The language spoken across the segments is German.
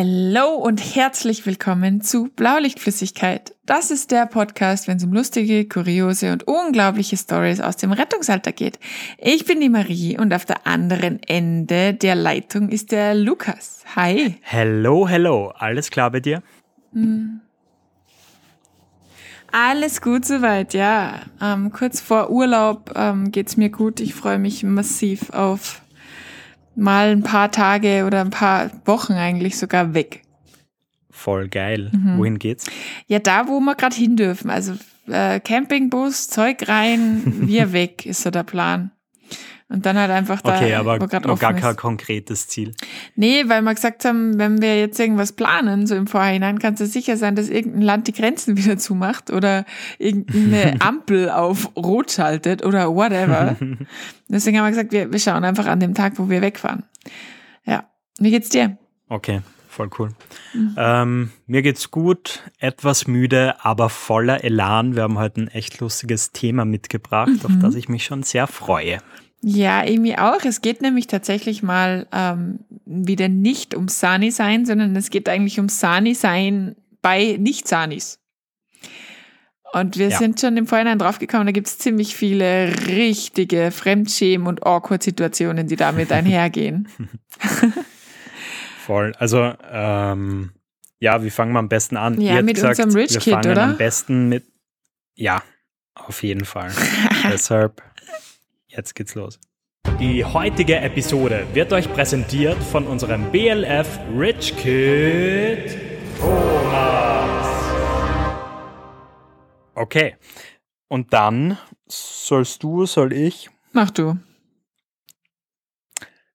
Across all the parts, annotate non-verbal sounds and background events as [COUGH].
Hallo und herzlich willkommen zu Blaulichtflüssigkeit. Das ist der Podcast, wenn es um lustige, kuriose und unglaubliche Stories aus dem Rettungsalter geht. Ich bin die Marie und auf der anderen Ende der Leitung ist der Lukas. Hi. Hello, hello. Alles klar bei dir? Hm. Alles gut soweit, ja. Ähm, kurz vor Urlaub ähm, geht's mir gut. Ich freue mich massiv auf mal ein paar Tage oder ein paar Wochen eigentlich sogar weg. Voll geil. Mhm. Wohin geht's? Ja, da, wo wir gerade hin dürfen. Also äh, Campingbus, Zeug rein, wir [LAUGHS] weg, ist so der Plan. Und dann halt einfach da. Okay, aber noch gar kein konkretes Ziel. Nee, weil wir gesagt haben, wenn wir jetzt irgendwas planen, so im Vorhinein, kannst du sicher sein, dass irgendein Land die Grenzen [LAUGHS] wieder zumacht oder irgendeine [LAUGHS] Ampel auf Rot schaltet oder whatever. [LAUGHS] Deswegen haben wir gesagt, wir, wir schauen einfach an dem Tag, wo wir wegfahren. Ja. Wie geht's dir? Okay, voll cool. Mhm. Ähm, mir geht's gut, etwas müde, aber voller Elan. Wir haben heute ein echt lustiges Thema mitgebracht, mhm. auf das ich mich schon sehr freue. Ja, irgendwie auch. Es geht nämlich tatsächlich mal ähm, wieder nicht um Sani sein, sondern es geht eigentlich um Sani sein bei Nicht-Sanis. Und wir ja. sind schon im Vorhinein draufgekommen, da gibt es ziemlich viele richtige Fremdschämen- und Awkward-Situationen, die damit einhergehen. [LAUGHS] [LAUGHS] Voll. Also, ähm, ja, wie fangen wir am besten an? Ja, mit gesagt, unserem Rich Kid, oder? Am besten mit, ja, auf jeden Fall. [LAUGHS] Deshalb Jetzt geht's los. Die heutige Episode wird euch präsentiert von unserem BLF Rich Kid Thomas. Okay. Und dann sollst du, soll ich? Mach du.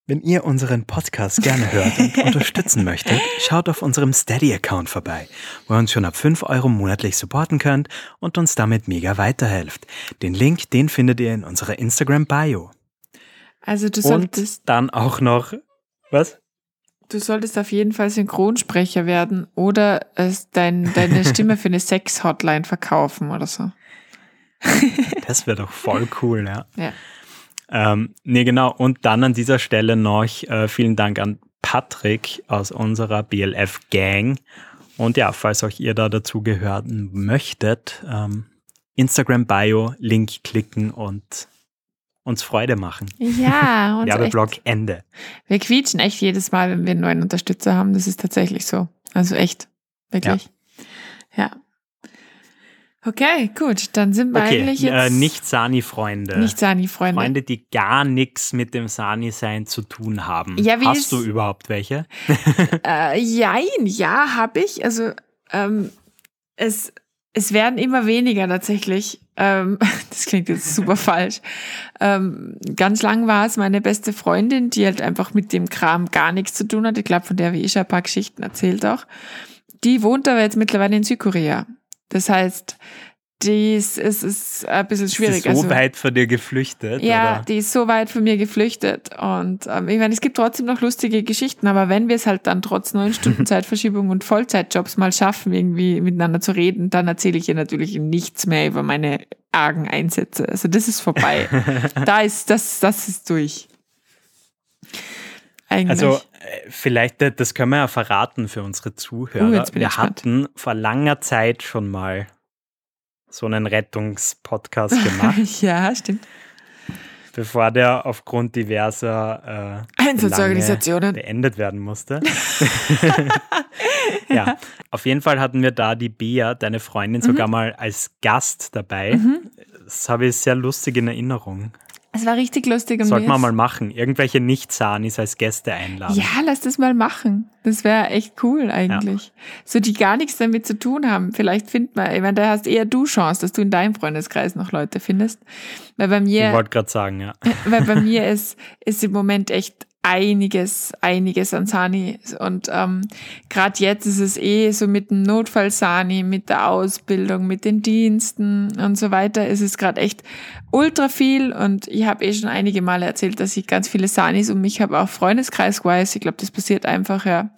Wenn ihr unseren Podcast gerne hört und [LAUGHS] unterstützen möchtet, schaut auf unserem Steady-Account vorbei, wo ihr uns schon ab 5 Euro monatlich supporten könnt und uns damit mega weiterhelft. Den Link, den findet ihr in unserer Instagram-Bio. Also du solltest... Und dann auch noch... Was? Du solltest auf jeden Fall Synchronsprecher werden oder dein, deine [LAUGHS] Stimme für eine Sex-Hotline verkaufen oder so. Das wäre doch voll cool, ja. Ja. Ähm, nee, genau. Und dann an dieser Stelle noch äh, vielen Dank an Patrick aus unserer BLF Gang. Und ja, falls auch ihr da dazu gehören möchtet, ähm, Instagram Bio, Link klicken und uns Freude machen. Ja, [LAUGHS] und Werbeblock Ende. Wir quietschen echt jedes Mal, wenn wir einen neuen Unterstützer haben. Das ist tatsächlich so. Also echt. Wirklich. Ja. ja. Okay, gut, dann sind wir okay, eigentlich äh, jetzt. Äh, nicht Sani-Freunde. Nicht Sani-Freunde. Freunde, die gar nichts mit dem Sani-Sein zu tun haben. Ja, wie Hast du überhaupt welche? [LAUGHS] äh, jein, ja, habe ich. Also ähm, es, es werden immer weniger tatsächlich. Ähm, [LAUGHS] das klingt jetzt super falsch. Ähm, ganz lang war es meine beste Freundin, die halt einfach mit dem Kram gar nichts zu tun hat. Ich glaube, von der habe ich eh schon ein paar Geschichten erzählt auch. Die wohnt aber jetzt mittlerweile in Südkorea. Das heißt, die ist, es ist ein bisschen schwierig. Ist so also, weit von dir geflüchtet? Ja, oder? die ist so weit von mir geflüchtet. Und ähm, ich meine, es gibt trotzdem noch lustige Geschichten, aber wenn wir es halt dann trotz neun Stunden [LAUGHS] Zeitverschiebung und Vollzeitjobs mal schaffen, irgendwie miteinander zu reden, dann erzähle ich ihr natürlich nichts mehr über meine argen Einsätze. Also das ist vorbei. [LAUGHS] da ist, das, das ist durch. Eigentlich. Also äh, vielleicht, das können wir ja verraten für unsere Zuhörer. Uh, wir hatten vor langer Zeit schon mal so einen Rettungspodcast gemacht. [LAUGHS] ja, stimmt. Bevor der aufgrund diverser äh, [LAUGHS] Einsatzorganisationen beendet werden musste. [LAUGHS] ja, auf jeden Fall hatten wir da die Bea, deine Freundin, mhm. sogar mal als Gast dabei. Mhm. Das habe ich sehr lustig in Erinnerung. Es war richtig lustig. Und Sollten wir mal machen. Irgendwelche Nicht-Sanis als Gäste einladen. Ja, lass das mal machen. Das wäre echt cool eigentlich. Ja. So, die gar nichts damit zu tun haben. Vielleicht findet man, ich meine, da hast eher du Chance, dass du in deinem Freundeskreis noch Leute findest. Weil bei mir. Ich wollte gerade sagen, ja. Weil bei [LAUGHS] mir ist, ist im Moment echt einiges, einiges an Sani. Und ähm, gerade jetzt ist es eh so mit dem Notfall-Sani, mit der Ausbildung, mit den Diensten und so weiter, ist es gerade echt ultra viel. Und ich habe eh schon einige Male erzählt, dass ich ganz viele Sanis um mich habe, auch Freundeskreis-wise. Ich glaube, das passiert einfach, ja.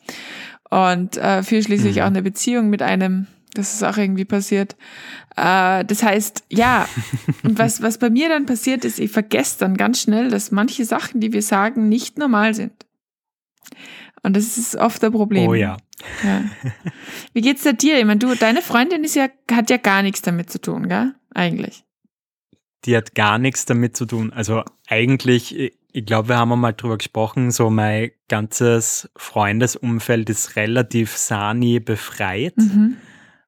Und äh, für schließlich mhm. auch eine Beziehung mit einem das ist auch irgendwie passiert. Äh, das heißt, ja, und [LAUGHS] was, was bei mir dann passiert ist, ich vergesse dann ganz schnell, dass manche Sachen, die wir sagen, nicht normal sind. Und das ist oft ein Problem. Oh ja. ja. Wie geht's da dir? Ich meine, du, deine Freundin ist ja, hat ja gar nichts damit zu tun, gell? Eigentlich. Die hat gar nichts damit zu tun. Also eigentlich, ich glaube, wir haben mal drüber gesprochen, so mein ganzes Freundesumfeld ist relativ Sani befreit. Mhm.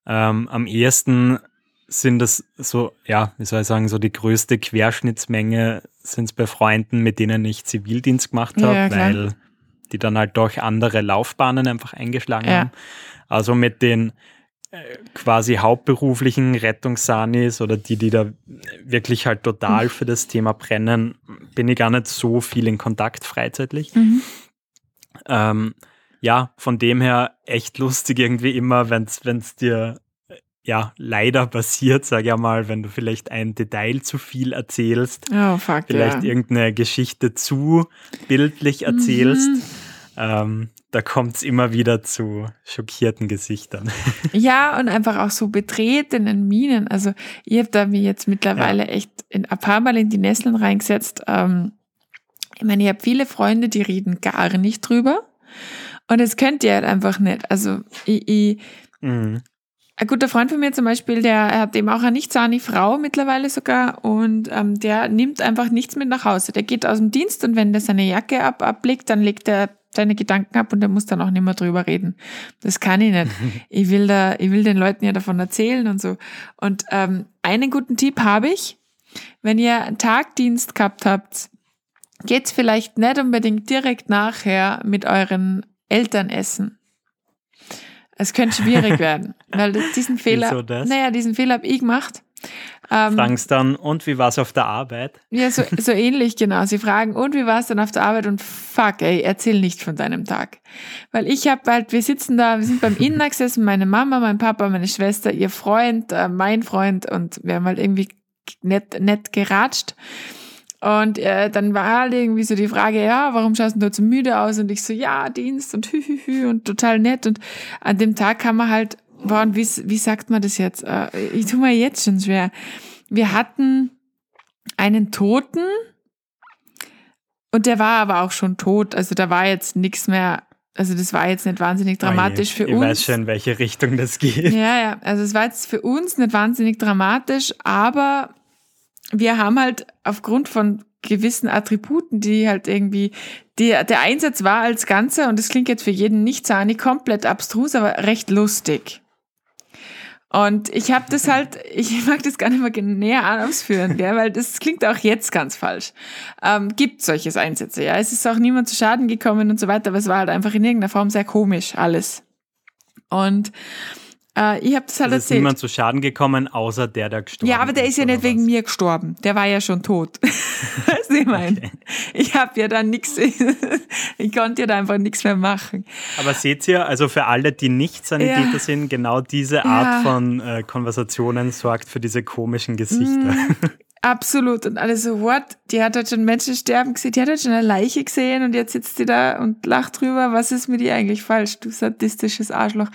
Ähm, am ehesten sind das so, ja, wie soll ich sagen, so die größte Querschnittsmenge sind es bei Freunden, mit denen ich Zivildienst gemacht habe, Ja, weil die dann halt durch andere Laufbahnen einfach eingeschlagen Ja. haben. Also mit den äh, quasi hauptberuflichen Rettungssanis oder die, die da wirklich halt Mhm. total für das Thema brennen, bin ich gar nicht so viel in Kontakt freizeitlich. Mhm. Ähm, ja, von dem her echt lustig irgendwie immer, wenn es dir äh, ja leider passiert, sag ich mal, wenn du vielleicht ein Detail zu viel erzählst, Oh, fuck, vielleicht ja. irgendeine Geschichte zu bildlich erzählst. Mhm. Ähm, da kommt es immer wieder zu schockierten Gesichtern. [LAUGHS] Ja, und einfach auch so betretenen Minen. Also ich habe da mir jetzt mittlerweile echt in, ein paar Mal in die Nesseln reingesetzt. Ähm, ich meine, ich habe viele Freunde, die reden gar nicht drüber. Und das könnt ihr halt einfach nicht. Also ich, ich, Mhm. ein guter Freund von mir zum Beispiel, der er hat eben auch eine nicht sahne Frau mittlerweile sogar und ähm, der nimmt einfach nichts mit nach Hause. Der geht aus dem Dienst und wenn der seine Jacke ab, ablegt, dann legt er seine Gedanken ab und der muss dann auch nicht mehr drüber reden. Das kann ich nicht. [LAUGHS] Ich will da, ich will den Leuten ja davon erzählen und so. Und ähm, einen guten Tipp habe ich, wenn ihr einen Tagdienst gehabt habt, geht's vielleicht nicht unbedingt direkt nachher mit euren Eltern essen. Es könnte schwierig [LAUGHS] werden, weil diesen Fehler, Wieso das? naja, diesen Fehler habe ich gemacht. Ähm, Fragst dann, und wie war es auf der Arbeit? ja, so, [LAUGHS] so ähnlich, genau. Sie fragen, und wie war es dann auf der Arbeit? Und fuck, ey, erzähl nicht von deinem Tag. Weil ich habe halt, wir sitzen da, wir sind beim [LAUGHS] Inner gesessen, meine Mama, mein Papa, meine Schwester, ihr Freund, äh, mein Freund und wir haben halt irgendwie nett, nett geratscht. Und äh, dann war halt irgendwie so die Frage, ja, warum schaust du so müde aus? Und ich so, ja, Dienst und hü, hü, hü und total nett. Und an dem Tag kam man halt, boah, und wie, wie sagt man das jetzt? Äh, ich tue mir jetzt schon schwer. Wir hatten einen Toten und der war aber auch schon tot. Also da war jetzt nichts mehr, also das war jetzt nicht wahnsinnig dramatisch Oje, für ich uns. weiß schon, in welche Richtung das geht. Ja, ja, also es war jetzt für uns nicht wahnsinnig dramatisch, aber wir haben halt aufgrund von gewissen Attributen, die halt irgendwie, die, der Einsatz war als Ganze, und das klingt jetzt für jeden nicht sahnig komplett abstrus, aber recht lustig. Und ich habe das halt, [LAUGHS] ich mag das gar nicht mehr näher ausführen, ja, weil das klingt auch jetzt ganz falsch. Ähm, gibt solches Einsätze, ja. Es ist auch niemand zu Schaden gekommen und so weiter, aber es war halt einfach in irgendeiner Form sehr komisch, alles. Und äh, ich habe das halt Es ist erzählt. niemand zu Schaden gekommen, außer der, der gestorben Ja, aber der ist ja oder nicht wegen was? mir gestorben. Der war ja schon tot. [LAUGHS] weißt du, ich meine? Ich habe ja dann nichts, [LAUGHS] ich konnte ja da einfach nichts mehr machen. Aber seht ihr, also für alle, die nicht Sanitäter Ja. sind, genau diese Art Ja. von äh, Konversationen sorgt für diese komischen Gesichter. [LAUGHS] Absolut. Und alle so, what? Die hat halt schon Menschen sterben gesehen, die hat halt schon eine Leiche gesehen und jetzt sitzt die da und lacht drüber. Was ist mit ihr eigentlich falsch, du sadistisches Arschloch?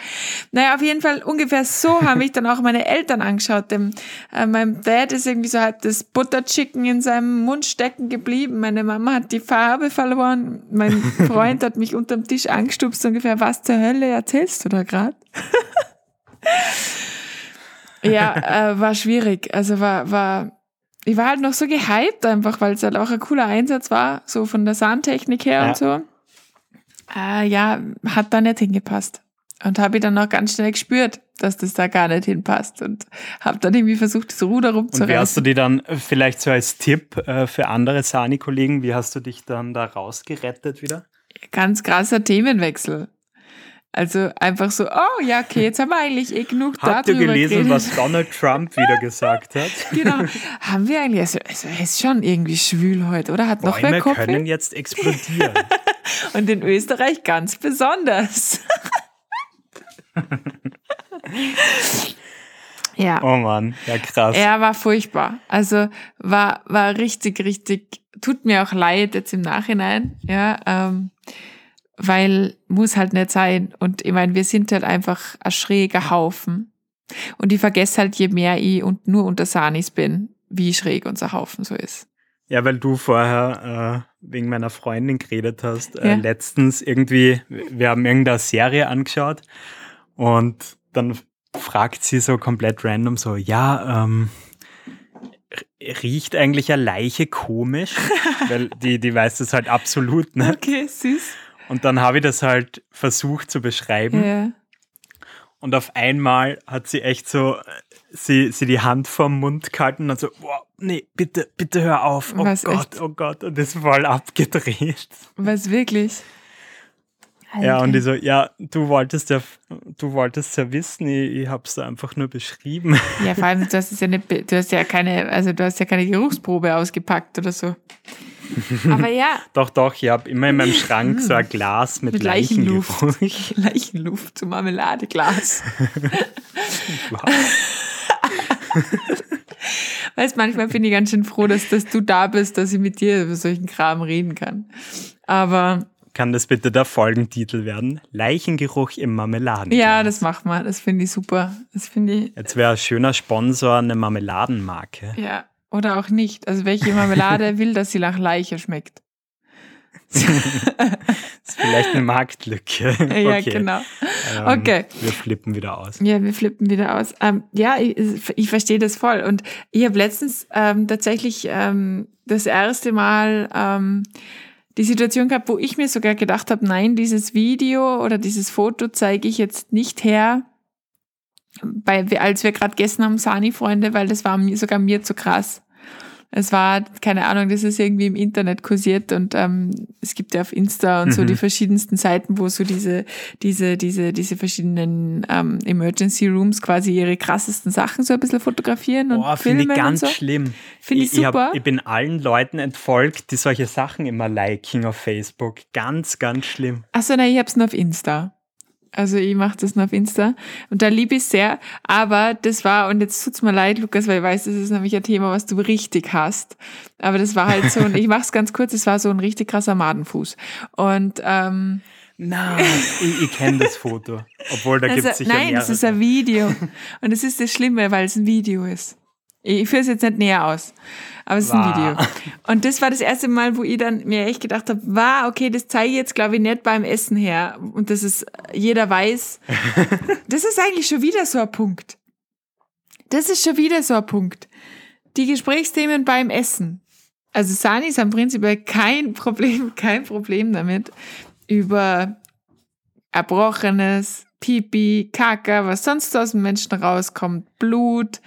Naja, auf jeden Fall ungefähr so [LAUGHS] haben mich dann auch meine Eltern angeschaut. Dem, äh, mein Dad ist irgendwie so halb das Butterchicken in seinem Mund stecken geblieben. Meine Mama hat die Farbe verloren. Mein [LAUGHS] Freund hat mich unterm Tisch angestupst, ungefähr, was zur Hölle erzählst du da gerade? [LAUGHS] ja, äh, war schwierig. Also war, war, ich war halt noch so gehypt einfach, weil es halt auch ein cooler Einsatz war, so von der Sahntechnik her Ja. und so. Äh, ja, hat da nicht hingepasst. Und habe ich dann auch ganz schnell gespürt, dass das da gar nicht hinpasst. Und habe dann irgendwie versucht, das Ruder Und wie hast du rumzureißen. die dann äh, vielleicht so als Tipp äh, für andere Sani-Kollegen, wie hast du dich dann da rausgerettet wieder? Ganz krasser Themenwechsel. Also einfach so, oh ja, okay, jetzt haben wir eigentlich eh genug Habt ihr darüber gelesen, geredet. was Donald Trump wieder gesagt hat? [LAUGHS] Genau. Haben wir eigentlich, also, also er ist schon irgendwie schwül heute, oder? Hat noch wer Bäume Kopfweh? können jetzt explodieren. [LAUGHS] Und in Österreich ganz besonders. [LAUGHS] ja. Oh Mann, ja krass. Er war furchtbar. Also war, war richtig, richtig, tut mir auch leid jetzt im Nachhinein, ja, ähm, weil muss halt nicht sein. Und ich meine, wir sind halt einfach ein schräger Haufen. Und ich vergesse halt, je mehr ich und nur unter Sanis bin, wie schräg unser Haufen so ist. Ja, weil du vorher wegen meiner Freundin geredet hast. Äh, ja. Äh, letztens irgendwie, wir haben irgendeine Serie angeschaut und dann fragt sie so komplett random so, ja, ähm, riecht eigentlich eine Leiche komisch? [LAUGHS] Weil die, die weiß das halt absolut nicht. Okay, süß. Und dann habe ich das halt versucht zu beschreiben. Ja. Und auf einmal hat sie echt so, sie, sie die Hand vorm Mund gehalten und so, boah, nee, bitte, bitte hör auf. Oh Was, Gott, echt? oh Gott. Und ist voll abgedreht. Was wirklich? Alter. Ja, und die so, ja, du wolltest ja, du wolltest ja wissen, ich, ich habe es einfach nur beschrieben. Ja, vor allem, du hast ja nicht, du hast ja keine, also du hast ja keine Geruchsprobe ausgepackt oder so. [LAUGHS] Aber ja. doch, doch, ich habe immer in meinem Schrank so ein Glas mit, mit Leichenluft. Leichenluft, [LAUGHS] Leichenluft so Marmeladeglas. [LAUGHS] weißt, manchmal bin ich ganz schön froh, dass, dass du da bist, dass ich mit dir über solchen Kram reden kann. Aber kann das bitte der Folgentitel werden? Leichengeruch im Marmeladen. Ja, das macht man. Das finde ich super. Das finde ich. Jetzt wäre ein schöner Sponsor eine Marmeladenmarke. Ja, oder auch nicht. Also welche Marmelade [LAUGHS] will, dass sie nach Leiche schmeckt? das [LAUGHS] ist vielleicht eine Marktlücke. [LAUGHS] Okay. Ja, genau. Ähm, okay. Wir flippen wieder aus. Ja, wir flippen wieder aus. Ähm, ja, ich, ich verstehe das voll. Und ich habe letztens ähm, tatsächlich ähm, das erste Mal ähm, die Situation gehabt, wo ich mir sogar gedacht habe, nein, dieses Video oder dieses Foto zeige ich jetzt nicht her, bei, als wir gerade gegessen haben, Sani-Freunde, weil das war mir, sogar mir zu krass. Es war, keine Ahnung, das ist irgendwie im Internet kursiert und ähm, es gibt ja auf Insta und mhm. so die verschiedensten Seiten, wo so diese, diese, diese, diese verschiedenen ähm, Emergency Rooms quasi ihre krassesten Sachen so ein bisschen fotografieren und Boah, finde ich ganz so. schlimm. Finde ich, ich super. Hab, ich bin allen Leuten entfolgt, die solche Sachen immer liken auf Facebook. Ganz, ganz schlimm. Achso, nein, ich hab's nur auf Insta. Also ich mache das nur auf Insta und da liebe ich sehr. Aber das war, und jetzt tut's mir leid, Lukas, weil ich weiß, das ist nämlich ein Thema, was du richtig hast. Aber das war halt so, und ich mach's ganz kurz, es war so ein richtig krasser Madenfuß. Und ähm, Nein, ich, ich kenne das Foto. Obwohl da also, gibt's sicher Nein, das ist ein Video. Und es ist das Schlimme, weil es ein Video ist. Ich führe es jetzt nicht näher aus, aber es ist ein Video. Und das war das erste Mal, wo ich dann mir echt gedacht habe, war okay, das zeige ich jetzt glaube ich nicht beim Essen her und das ist jeder weiß. [LAUGHS] Das ist eigentlich schon wieder so ein Punkt. Das ist schon wieder so ein Punkt. Die Gesprächsthemen beim Essen. Also Sani ist am Prinzip kein Problem, [LAUGHS] kein Problem damit über Erbrochenes, Pipi, Kaka, was sonst aus dem Menschen rauskommt, Blut,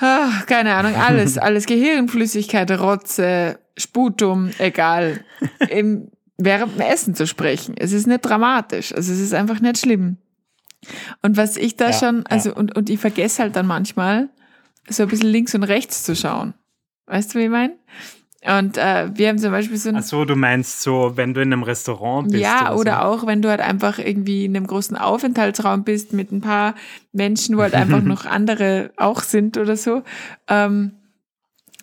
Ach, keine Ahnung, alles, [LAUGHS] alles. Gehirnflüssigkeit, Rotze, Sputum, egal. Im, während dem Essen zu sprechen. Es ist nicht dramatisch. Also es ist einfach nicht schlimm. Und was ich da ja, schon, also, ja. und, und ich vergesse halt dann manchmal, so ein bisschen links und rechts zu schauen. Weißt du, wie ich meine? Und äh, wir haben zum Beispiel so ein. Ach so, du meinst so, wenn du in einem Restaurant bist. Ja, oder, oder so. auch, wenn du halt einfach irgendwie in einem großen Aufenthaltsraum bist mit ein paar Menschen, wo halt einfach [LAUGHS] noch andere auch sind oder so. Ähm,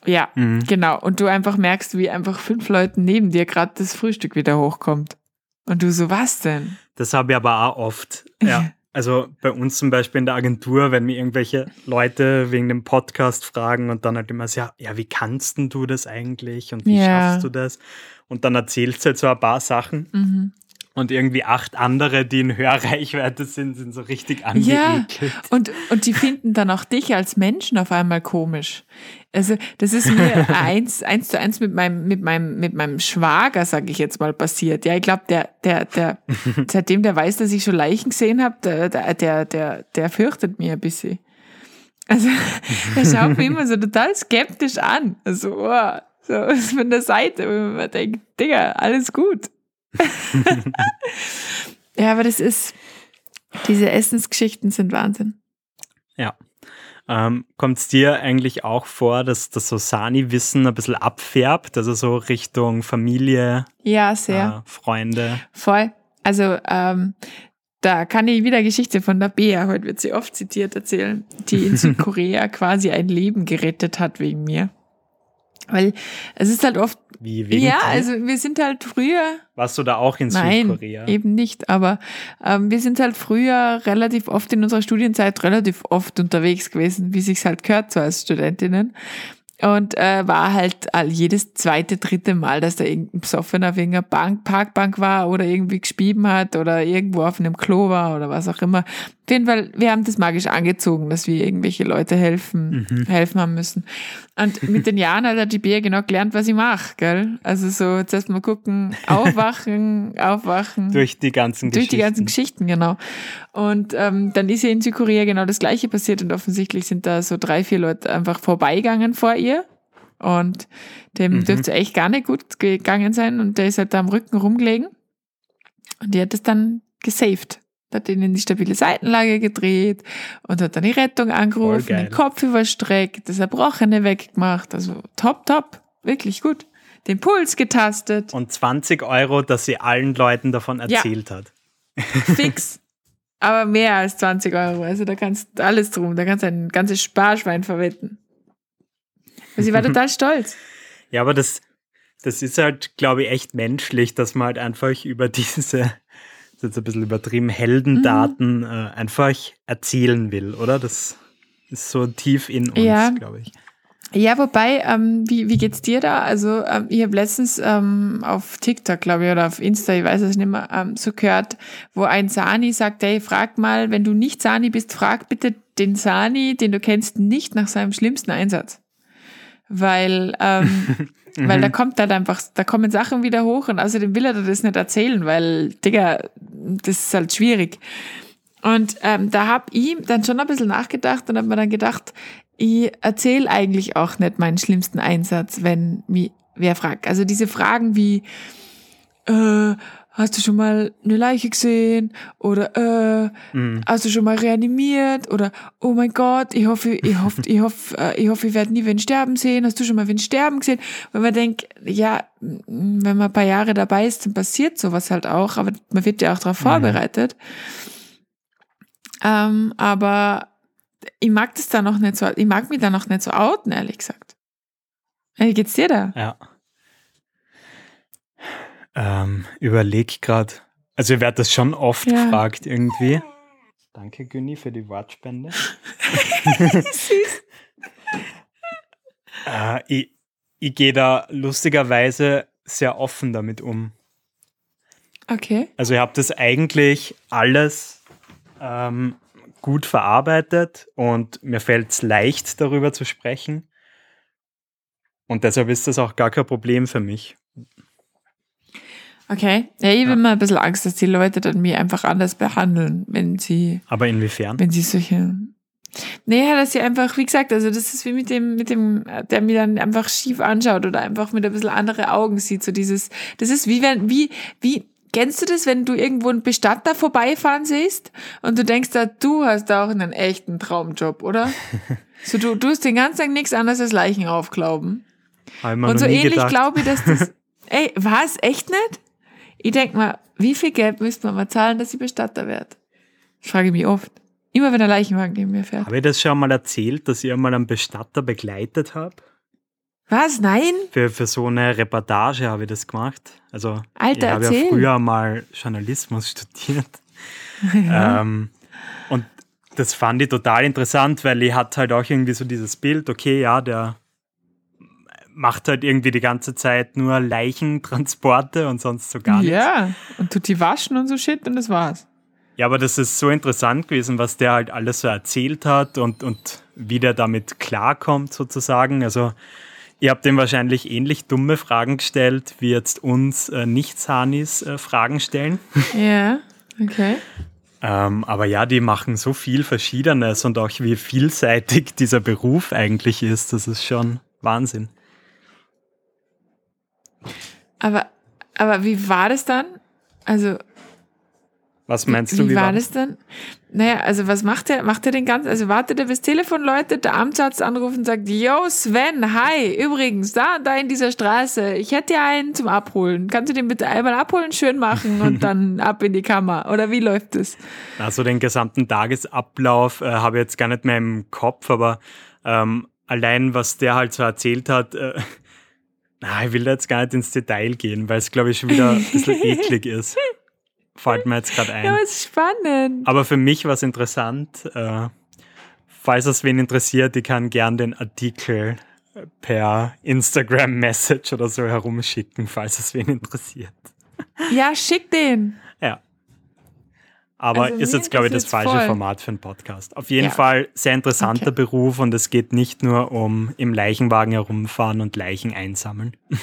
ja, mhm. genau. Und du einfach merkst, wie einfach fünf Leuten neben dir gerade das Frühstück wieder hochkommt. Und du so, was denn? Das habe ich aber auch oft. Ja. [LAUGHS] Also bei uns zum Beispiel in der Agentur, wenn mir irgendwelche Leute wegen dem Podcast fragen und dann halt immer so, ja, ja wie kannst denn du das eigentlich und wie ja. schaffst du das? Und dann erzählst du halt so ein paar Sachen. Mhm und irgendwie acht andere, die in Hörreichweite sind, sind so richtig angeekelt. Ja, und, und die finden dann auch dich als Menschen auf einmal komisch. Also das ist mir [LAUGHS] eins, eins zu eins mit meinem, mit meinem, mit meinem Schwager, sag ich jetzt mal, passiert. Ja, ich glaube, der, der, der, [LAUGHS] seitdem der weiß, dass ich schon Leichen gesehen habe, der, der, der, der fürchtet mich ein bisschen. Also [LAUGHS] er schaut mich immer so total skeptisch an. Also, oh, so von der Seite, wenn man denkt, Digga, alles gut. ja, aber das ist, diese Essensgeschichten sind Wahnsinn. Ja. Ähm, Kommt es dir eigentlich auch vor, dass das so Sani-Wissen ein bisschen abfärbt, also so Richtung Familie? Ja, sehr. Äh, Freunde? Voll. Also ähm, da kann ich wieder Geschichte von der Bea, heute wird sie oft zitiert, erzählen, die in [LAUGHS] Südkorea quasi ein Leben gerettet hat wegen mir. Weil es ist halt oft. Wie wegen Ja, also wir sind halt früher. Warst du da auch in nein, Südkorea? Eben nicht, aber ähm, wir sind halt früher relativ oft in unserer Studienzeit relativ oft unterwegs gewesen, wie sich's halt gehört, so als Studentinnen. Und äh, war halt all, jedes zweite, dritte Mal, dass da irgendein Besoffener wegen einer Bank, Parkbank war oder irgendwie gespieben hat oder irgendwo auf einem Klo war oder was auch immer. Auf jeden Fall, wir haben das magisch angezogen, dass wir irgendwelche Leute helfen, mhm. helfen haben müssen. Und mit den Jahren hat die Bär genau gelernt, was ich mache, gell? Also so, jetzt erst mal gucken, [LAUGHS] aufwachen, aufwachen. Durch die ganzen Geschichten. Durch die ganzen Geschichten, genau. Und ähm, dann ist ja in Südkorea genau das Gleiche passiert und offensichtlich sind da so drei, vier Leute einfach vorbeigegangen vor ihr. Und dem mhm. dürfte echt gar nicht gut gegangen sein und der ist halt da am Rücken rumgelegen. Und die hat es dann gesaved hat ihn in die stabile Seitenlage gedreht und hat dann die Rettung angerufen, den Kopf überstreckt, das Erbrochene weggemacht. Also top, top, wirklich gut. Den Puls getastet. Und 20 Euro, dass sie allen Leuten davon erzählt ja. hat. [LAUGHS] Fix. Aber mehr als 20 Euro. Also da kannst du alles drum. Da kannst du ein ganzes Sparschwein verwetten. Also sie war [LAUGHS] total stolz. Ja, aber das, das ist halt, glaube ich, echt menschlich, dass man halt einfach über diese ist jetzt ein bisschen übertrieben, Heldendaten mhm. äh, einfach erzählen will, oder? Das ist so tief in uns, ja. glaube ich. Ja, wobei, ähm, wie, wie geht's dir da? Also, ähm, ich habe letztens ähm, auf TikTok, glaube ich, oder auf Insta, ich weiß es nicht mehr, ähm, so gehört, wo ein Sani sagt, hey, frag mal, wenn du nicht Sani bist, frag bitte den Sani, den du kennst, nicht nach seinem schlimmsten Einsatz. Weil ähm, [LAUGHS] Weil da mhm. kommt halt einfach, da kommen Sachen wieder hoch und außerdem will er das nicht erzählen, weil, Digga, das ist halt schwierig. Und ähm, da hab ich dann schon ein bisschen nachgedacht und hab mir dann gedacht, ich erzähle eigentlich auch nicht meinen schlimmsten Einsatz, wenn mich wer fragt. Also diese Fragen wie, äh, hast du schon mal eine Leiche gesehen? Oder äh, mhm. hast du schon mal reanimiert? Oder oh mein Gott, ich hoffe, ich [LAUGHS] hoffe, ich hoffe, äh, ich hoffe, ich werde nie wen sterben sehen. Hast du schon mal wen sterben gesehen? Wenn man denkt, ja, wenn man ein paar Jahre dabei ist, dann passiert sowas halt auch, aber man wird ja auch darauf mhm. vorbereitet. Ähm, aber ich mag das da noch nicht so, ich mag mich da noch nicht so outen, ehrlich gesagt. Wie geht's dir da? Ja. Ähm, überleg gerade. Also ihr werdet das schon oft ja. gefragt irgendwie. Danke, Günni, für die Wortspende. [LAUGHS] [LAUGHS] Süß. äh, ich ich gehe da lustigerweise sehr offen damit um. Okay. Also ihr habt das eigentlich alles ähm, gut verarbeitet und mir fällt es leicht, darüber zu sprechen. Und deshalb ist das auch gar kein Problem für mich. Okay. Ja, ich habe ja. immer ein bisschen Angst, dass die Leute dann mich einfach anders behandeln, wenn sie. Aber inwiefern? Wenn sie solche. Naja, dass sie einfach, wie gesagt, also das ist wie mit dem, mit dem, der mir dann einfach schief anschaut oder einfach mit ein bisschen andere Augen sieht. So dieses, das ist wie wenn, wie, wie, kennst du das, wenn du irgendwo einen Bestatter vorbeifahren siehst und du denkst da, du hast auch einen echten Traumjob, oder? [LAUGHS] so, du, du hast den ganzen Tag nichts anderes als Leichen aufglauben. Und so ähnlich glaube ich, dass das, [LAUGHS] ey, was? Echt nicht? Ich denke mal, wie viel Geld müsste man mal zahlen, dass ich Bestatter werde? Das frage ich mich oft. Immer wenn der Leichenwagen neben mir fährt. Habe ich das schon mal erzählt, dass ich einmal einen Bestatter begleitet habe? Was? Nein? Für, für so eine Reportage habe ich das gemacht. Also, Alter, ich habe ja früher mal Journalismus [LAUGHS] studiert. Ja. Ähm, und das fand ich total interessant, weil ich hatte halt auch irgendwie so dieses Bild, okay, ja, der macht halt irgendwie die ganze Zeit nur Leichentransporte und sonst so gar nichts. Ja, und tut die waschen und so Shit und das war's. Ja, aber das ist so interessant gewesen, was der halt alles so erzählt hat und, und wie der damit klarkommt sozusagen. Also ihr habt dem wahrscheinlich ähnlich dumme Fragen gestellt, wie jetzt uns äh, Nicht-Sanis äh, Fragen stellen. [LAUGHS] Ja, okay. ähm, aber ja, die machen so viel Verschiedenes und auch wie vielseitig [LAUGHS] dieser Beruf eigentlich ist, das ist schon Wahnsinn. Aber, aber wie war das dann? Also. Was meinst du? Wie, wie war, das dann? Naja, also was macht er? Macht er den ganzen, also wartet er bis Telefon läutet, der Amtsarzt anruft und sagt, yo Sven, hi, übrigens, da, da in dieser Straße, ich hätte ja einen zum Abholen. Kannst du den bitte einmal abholen, schön machen und [LAUGHS] dann ab in die Kammer? Oder wie läuft das? Also den gesamten Tagesablauf äh, habe ich jetzt gar nicht mehr im Kopf, aber ähm, allein was der halt so erzählt hat, äh, na, ich will da jetzt gar nicht ins Detail gehen, weil es, glaube ich, schon wieder ein bisschen [LAUGHS] eklig ist. Fällt mir jetzt gerade ein. Ja, aber es ist spannend. Aber für mich war es interessant. Äh, falls es wen interessiert, ich kann gern den Artikel per Instagram-Message oder so herumschicken, falls es wen interessiert. Ja, schick den. Aber Also ist jetzt, glaube ich, das falsche voll. Format für einen Podcast. Auf jeden Ja. Fall sehr interessanter Okay. Beruf und es geht nicht nur um im Leichenwagen herumfahren und Leichen einsammeln. [LAUGHS]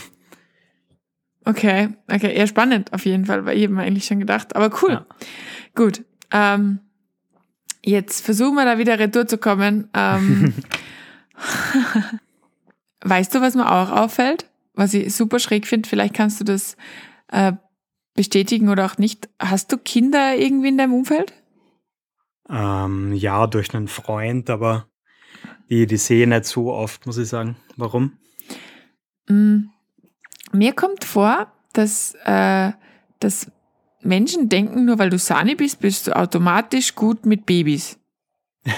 Okay, okay, eher spannend auf jeden Fall, weil ich habe mir eigentlich schon gedacht. Aber cool. Ja. Gut. Ähm, jetzt versuchen wir da wieder retour zu kommen. Ähm, [LAUGHS] [LAUGHS] weißt du, was mir auch auffällt? Was ich super schräg finde, vielleicht kannst du das äh, bestätigen oder auch nicht. Hast du Kinder irgendwie in deinem Umfeld? Ähm, ja, durch einen Freund, aber die, die sehe ich nicht so oft, muss ich sagen. Warum? Mm, Mir kommt vor, dass, äh, dass Menschen denken, nur weil du Sani bist, bist du automatisch gut mit Babys. [LAUGHS]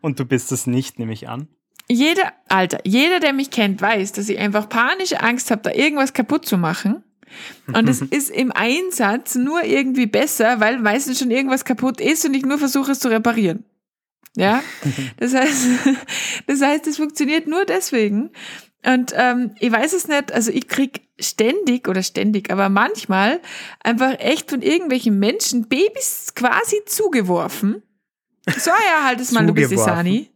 Und du bist es nicht, nehme ich an. Jeder, Alter, jeder, der mich kennt, weiß, dass ich einfach panische Angst habe, da irgendwas kaputt zu machen. Und es ist im Einsatz nur irgendwie besser, weil meistens schon irgendwas kaputt ist und ich nur versuche es zu reparieren. Ja, [LAUGHS] das heißt, [LAUGHS] das heißt, es funktioniert nur deswegen. Und ähm, ich weiß es nicht, also ich krieg ständig oder ständig, aber manchmal einfach echt von irgendwelchen Menschen Babys quasi zugeworfen. So, ja, halt es mal, du bist die? Sani.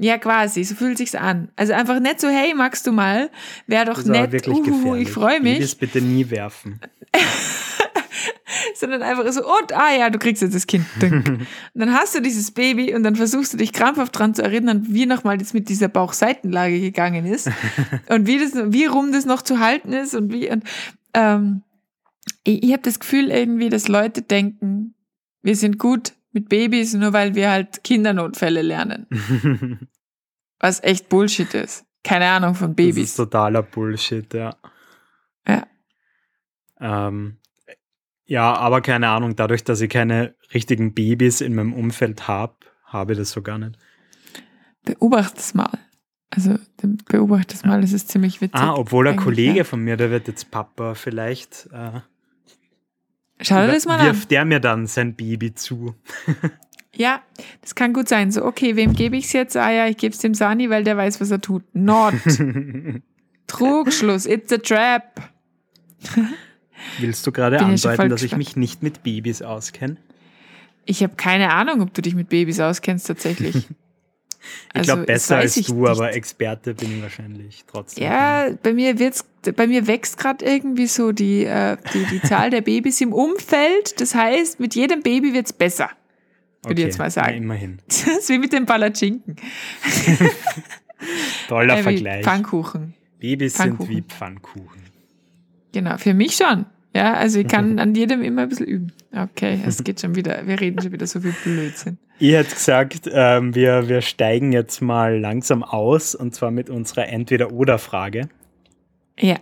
Ja, quasi, so fühlt sich's an. Also einfach nicht so, hey, magst du mal? Wäre doch Das nett, wirklich uhu, gefährlich. ich freue mich. Babys bitte nie werfen. [LAUGHS] sondern einfach so, und, ah ja, du kriegst jetzt das Kind. [LAUGHS] Und dann hast du dieses Baby und dann versuchst du dich krampfhaft dran zu erinnern, wie nochmal das mit dieser Bauchseitenlage gegangen ist [LAUGHS] und wie das, wie rum das noch zu halten ist und wie, und, ähm, ich, ich habe das Gefühl irgendwie, dass Leute denken, wir sind gut mit Babys, nur weil wir halt Kindernotfälle lernen. [LAUGHS] Was echt Bullshit ist. Keine Ahnung von Das ist Babys. totaler Bullshit, ja. Ja. Ähm, ja, aber keine Ahnung, dadurch, dass ich keine richtigen Babys in meinem Umfeld habe, habe ich das so gar nicht. Beobacht es mal. Also beobacht es mal, das ist ziemlich witzig. Ah, obwohl ein Kollege ja. von mir, der wird jetzt Papa, vielleicht äh, Schau dir das mal an. wirft der mir dann sein Baby zu. [LAUGHS] Ja, das kann gut sein. So, okay, wem gebe ich es jetzt? Ah ja, ich gebe es dem Sani, weil der weiß, was er tut. Not. [LAUGHS] Trugschluss. It's a trap. Willst du gerade andeuten, dass ich mich nicht mit Babys auskenne? Ich habe keine Ahnung, ob du dich mit Babys auskennst tatsächlich. [LAUGHS] Ich Also, glaube, besser als du, nicht. aber Experte bin ich wahrscheinlich trotzdem. Ja, bei mir wird's, bei mir wächst gerade irgendwie so die, äh, die, die Zahl der Babys im Umfeld. Das heißt, mit jedem Baby wird's besser. Würde ich jetzt mal sagen. immerhin. [LAUGHS] Das ist wie mit dem Palatschinken. [LAUGHS] Toller Äh, Vergleich. Pfannkuchen. Babys Pfannkuchen. sind wie Pfannkuchen. Genau, für mich schon. Ja, also ich [LAUGHS] kann an jedem immer ein bisschen üben. Okay, es geht schon wieder, wir reden schon wieder so viel Blödsinn. Ich hätte gesagt, ähm, wir, wir steigen jetzt mal langsam aus und zwar mit unserer Entweder-Oder-Frage. Ja.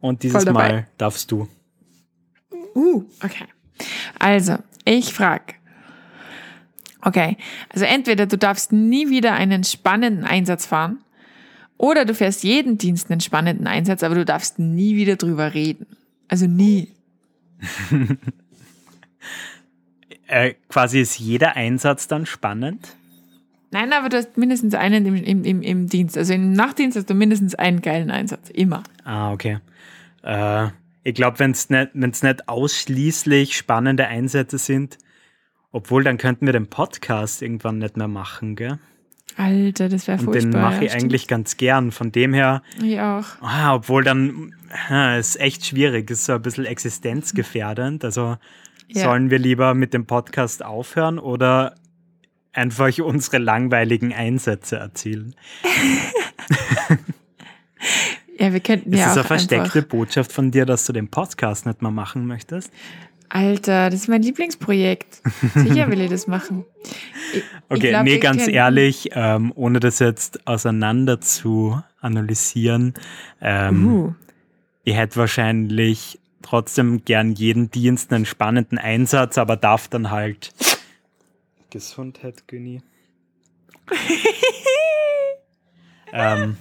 Und dieses. Mal darfst du. Uh, okay. Also, ich frage. Okay, also entweder du darfst nie wieder einen spannenden Einsatz fahren oder du fährst jeden Dienst einen spannenden Einsatz, aber du darfst nie wieder drüber reden. Also nie. [LAUGHS] Äh, quasi ist jeder Einsatz dann spannend. Nein, aber du hast mindestens einen im, im, im, im Dienst. Also im Nachtdienst hast du mindestens einen geilen Einsatz. Immer. Ah, okay. Äh, ich glaube, wenn es nicht, wenn's nicht ausschließlich spannende Einsätze sind, obwohl dann könnten wir den Podcast irgendwann nicht mehr machen, gell? Alter, das wäre Und furchtbar. den mache ja, ich stimmt. eigentlich ganz gern. Von dem her, Ich auch. ah, obwohl dann ah, ist echt schwierig, ist so ein bisschen existenzgefährdend. Also Ja. sollen wir lieber mit dem Podcast aufhören oder einfach unsere langweiligen Einsätze erzählen? [LAUGHS] Ja, wir könnten Ist ja es auch eine versteckte Botschaft von dir, dass du den Podcast nicht mehr machen möchtest? Alter, das ist mein Lieblingsprojekt. Sicher will ich das machen. Ich, ich [LAUGHS] Okay, glaub, nee, ganz ehrlich, ähm, ohne das jetzt auseinander zu analysieren, ähm, Uh, ich hätte wahrscheinlich trotzdem gern jeden Dienst einen spannenden Einsatz, aber darf dann halt Gesundheit, Günni. [LAUGHS] ähm,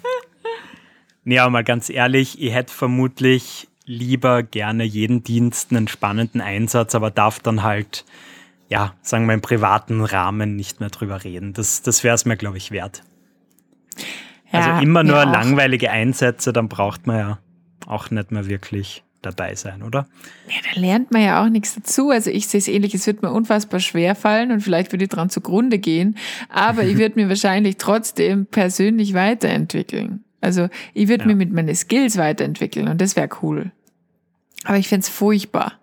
nee, aber mal ganz ehrlich, ich hätte vermutlich lieber gerne jeden Dienst einen spannenden Einsatz, aber darf dann halt, ja, sagen wir im privaten Rahmen nicht mehr drüber reden. Das, das wäre es mir, glaube ich, wert. also immer nur langweilige Einsätze, dann braucht man ja auch nicht mehr wirklich dabei sein, oder? Ja, da lernt man ja auch nichts dazu. Also ich sehe es ähnlich, es wird mir unfassbar schwer fallen und vielleicht würde ich dran zugrunde gehen, aber ich würde [LAUGHS] mir wahrscheinlich trotzdem persönlich weiterentwickeln. Also ich würde ja. mir mit meinen Skills weiterentwickeln und das wäre cool. Aber ich fände es furchtbar.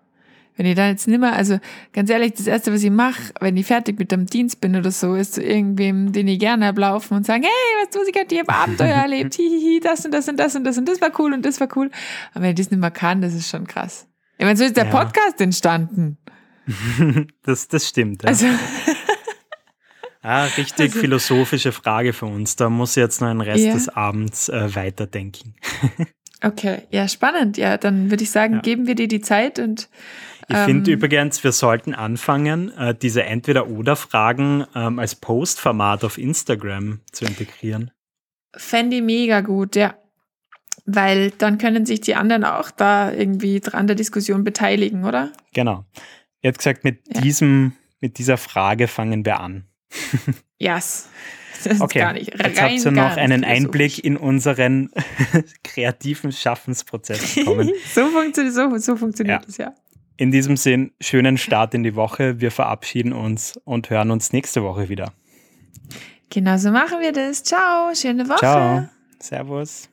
Wenn ich da jetzt nimmer, also ganz ehrlich, das Erste, was ich mache, wenn ich fertig mit dem Dienst bin oder so, ist zu irgendwem, den ich gerne habe, laufen und sagen, hey, was du, ich habe hier Abenteuer [LAUGHS] erlebt, hihihi, das und das und das und das und das war cool und das war cool. Aber wenn ich das nicht mehr kann, das ist schon krass. Ich meine, so ist der ja. Podcast entstanden. [LAUGHS] das, das stimmt. Ja. Also [LAUGHS] Ah, richtig also, philosophische Frage für uns. Da muss ich jetzt noch einen Rest ja. des Abends äh, weiterdenken. okay, ja, spannend. Ja, dann würde ich sagen, ja. geben wir dir die Zeit und ich ähm, finde übrigens, wir sollten anfangen, äh, diese Entweder-Oder-Fragen ähm, als Postformat auf Instagram zu integrieren. Fände ich mega gut, ja. Weil dann können sich die anderen auch da irgendwie an der Diskussion beteiligen, oder? Genau. Ihr habt gesagt, mit, ja. diesem, mit dieser Frage fangen wir an. [LAUGHS] yes. Das okay, gar nicht, jetzt habt ihr noch einen Einblick in unseren [LAUGHS] kreativen Schaffensprozess bekommen. [LAUGHS] so funktioniert, so, so funktioniert ja. es, ja. In diesem Sinn, schönen Start in die Woche. Wir verabschieden uns und hören uns nächste Woche wieder. Genau so machen wir das. Ciao, schöne Woche. Ciao. Servus.